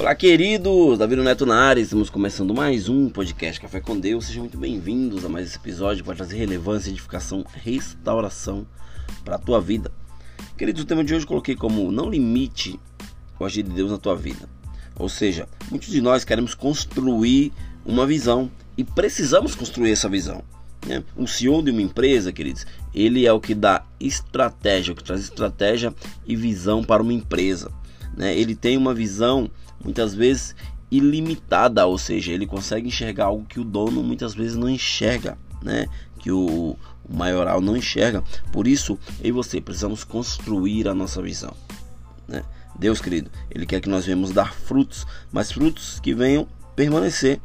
Olá, queridos! Davi Neto na área, estamos começando mais um podcast Café com Deus. Sejam muito bem-vindos a mais esse episódio vai trazer relevância, edificação, restauração para a tua vida. Queridos, o tema de hoje eu coloquei como não limite o agir de Deus na tua vida. Ou seja, muitos de nós queremos construir uma visão e precisamos construir essa visão. Né? O CEO de uma empresa, queridos, ele é o que dá estratégia, o que traz estratégia e visão para uma empresa. Né? Ele tem uma visão muitas vezes ilimitada, ou seja, ele consegue enxergar algo que o dono muitas vezes não enxerga, né? Que o, o maioral não enxerga. Por isso, eu e você precisamos construir a nossa visão, né? Deus, querido, ele quer que nós venhamos dar frutos, mas frutos que venham permanecer.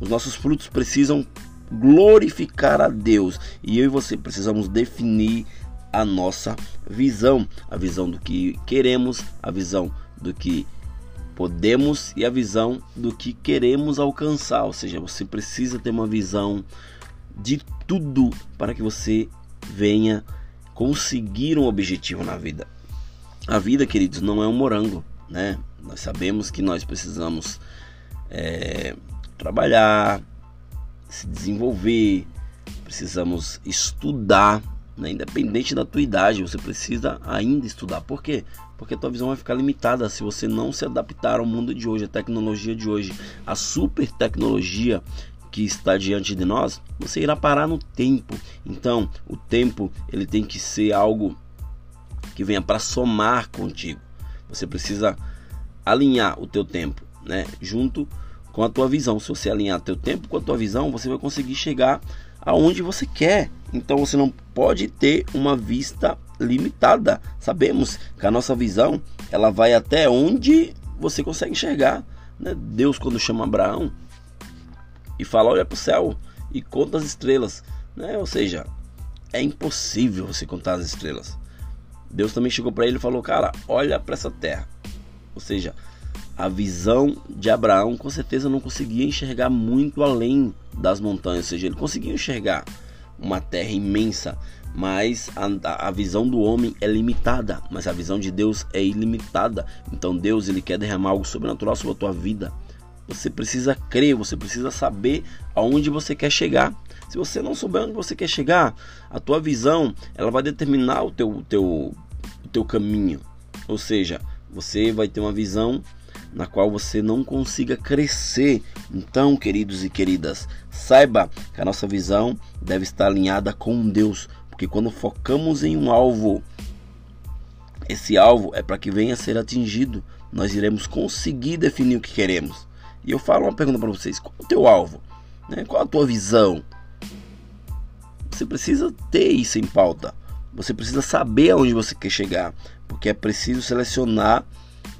Os nossos frutos precisam glorificar a Deus e eu e você precisamos definir a nossa visão, a visão do que queremos, a visão do que podemos e a visão do que queremos alcançar. Ou seja, você precisa ter uma visão de tudo para que você venha conseguir um objetivo na vida. A vida, queridos, não é um morango, né? Nós sabemos que nós precisamos é, trabalhar, se desenvolver, precisamos estudar, né? independente da tua idade, você precisa ainda estudar. Por quê? Porque a tua visão vai ficar limitada se você não se adaptar ao mundo de hoje, à tecnologia de hoje, a super tecnologia que está diante de nós, você irá parar no tempo. Então, o tempo ele tem que ser algo que venha para somar contigo. Você precisa alinhar o teu tempo, né, junto com a tua visão. Se você alinhar teu tempo com a tua visão, você vai conseguir chegar aonde você quer. Então você não pode ter uma vista limitada. Sabemos que a nossa visão ela vai até onde você consegue enxergar. Né? Deus quando chama Abraão e fala olha para o céu e conta as estrelas, né? Ou seja, é impossível você contar as estrelas. Deus também chegou para ele e falou cara olha para essa terra. Ou seja, a visão de Abraão com certeza não conseguia enxergar muito além das montanhas, ou seja, ele conseguia enxergar uma terra imensa, mas a, a, visão do homem é limitada, mas a visão de Deus é ilimitada. Então Deus ele quer derramar algo sobrenatural sobre a tua vida. Você precisa crer, você precisa saber aonde você quer chegar. Se você não souber onde você quer chegar, a tua visão ela vai determinar o teu, teu, teu caminho. Ou seja, você vai ter uma visão na qual você não consiga crescer. Então, queridos e queridas, saiba que a nossa visão deve estar alinhada com Deus, porque quando focamos em um alvo, esse alvo é para que venha a ser atingido, nós iremos conseguir definir o que queremos. E eu falo uma pergunta para vocês: qual é o teu alvo? Né? Qual a tua visão? Você precisa ter isso em pauta. Você precisa saber aonde você quer chegar, porque é preciso selecionar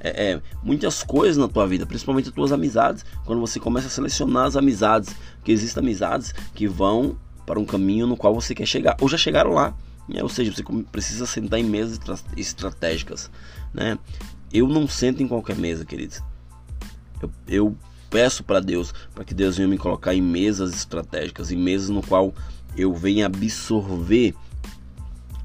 é, é, muitas coisas na tua vida, principalmente as tuas amizades. Quando você começa a selecionar as amizades, que existem amizades que vão para um caminho no qual você quer chegar, ou já chegaram lá. Né? Ou seja, você precisa sentar em mesas estratégicas. Né? Eu não sento em qualquer mesa, queridos. Eu, eu peço para Deus, para que Deus venha me colocar em mesas estratégicas, em mesas no qual eu venha absorver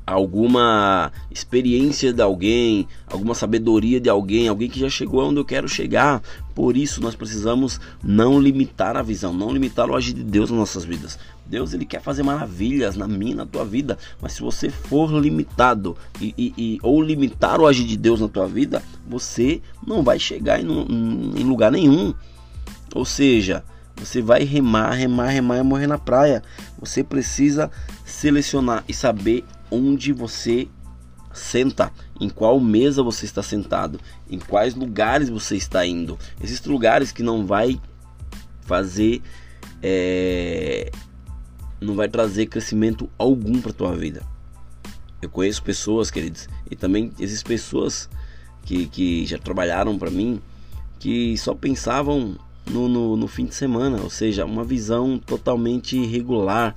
alguma experiência de alguém, alguma sabedoria de alguém, alguém que já chegou onde eu quero chegar. Por isso nós precisamos não limitar a visão, não limitar o agir de Deus nas nossas vidas. Deus ele quer fazer maravilhas na minha, na tua vida, mas se você for limitado e, e, e ou limitar o agir de Deus na tua vida, você não vai chegar em, em lugar nenhum. Ou seja, você vai remar, remar, remar e morrer na praia. Você precisa selecionar e saber onde você senta, em qual mesa você está sentado, em quais lugares você está indo. Existem lugares que não vai fazer, é, não vai trazer crescimento algum para tua vida. Eu conheço pessoas, queridos, e também existem pessoas que, que já trabalharam para mim que só pensavam no, no, no fim de semana, ou seja, uma visão totalmente irregular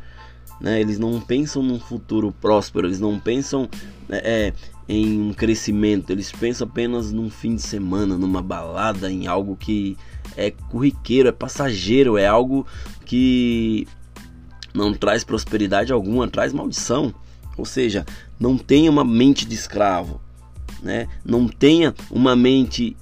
né? Eles não pensam num futuro próspero, eles não pensam né, é, em um crescimento, eles pensam apenas num fim de semana, numa balada, em algo que é corriqueiro, é passageiro, é algo que não traz prosperidade alguma, traz maldição. Ou seja, não tenha uma mente de escravo, né? Não tenha uma mente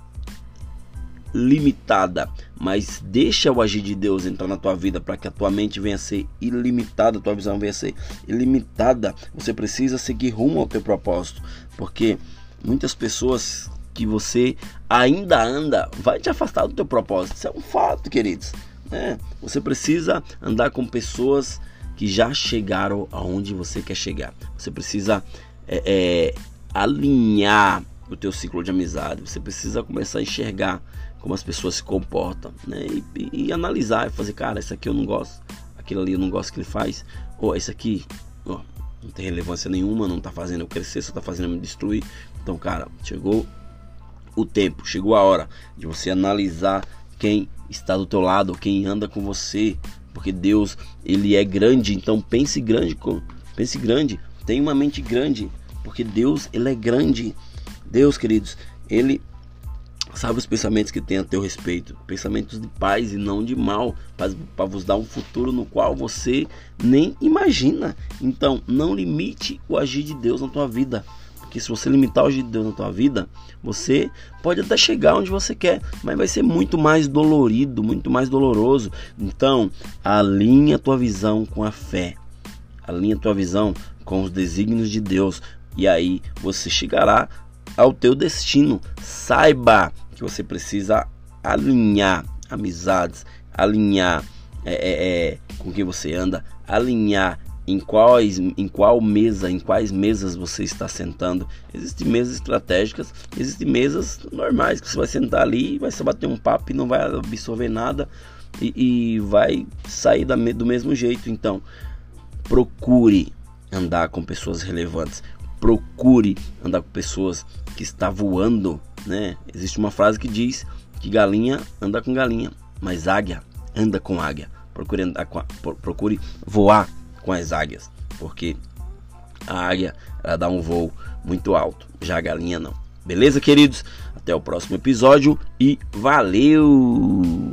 limitada, mas deixa o agir de Deus entrar na tua vida para que a tua mente venha a ser ilimitada, a tua visão venha a ser ilimitada. Você precisa seguir rumo ao teu propósito, porque muitas pessoas que você ainda anda vai te afastar do teu propósito. Isso é um fato, queridos. É, você precisa andar com pessoas que já chegaram aonde você quer chegar. Você precisa é, é, alinhar o teu ciclo de amizade. Você precisa começar a enxergar como as pessoas se comportam, né? E, e, e analisar e fazer, cara, isso aqui eu não gosto, aquilo ali eu não gosto que ele faz, ou isso aqui, ó, não tem relevância nenhuma, não tá fazendo eu crescer, só tá fazendo eu me destruir. Então, cara, chegou o tempo, chegou a hora de você analisar quem está do teu lado, quem anda com você, porque Deus, ele é grande, então pense grande, pense grande, tenha uma mente grande, porque Deus, ele é grande. Deus, queridos, ele sabe os pensamentos que tem a teu respeito, pensamentos de paz e não de mal, para vos dar um futuro no qual você nem imagina. Então, não limite o agir de Deus na tua vida. Porque se você limitar o agir de Deus na tua vida, você pode até chegar onde você quer, mas vai ser muito mais dolorido, muito mais doloroso. Então, alinha a tua visão com a fé. Alinha a tua visão com os desígnios de Deus. E aí você chegará ao teu destino. Saiba que você precisa alinhar amizades, alinhar é, é, é, com quem você anda, alinhar em quais em qual mesa, em quais mesas você está sentando. Existem mesas estratégicas, existem mesas normais que você vai sentar ali, vai só bater um papo e não vai absorver nada e, e vai sair da, do mesmo jeito. Então, procure andar com pessoas relevantes. Procure andar com pessoas que está voando, né? Existe uma frase que diz que galinha anda com galinha, mas águia anda com águia. Procure andar com a, procure voar com as águias, porque a águia ela dá um voo muito alto, já a galinha não. Beleza, queridos? Até o próximo episódio e valeu!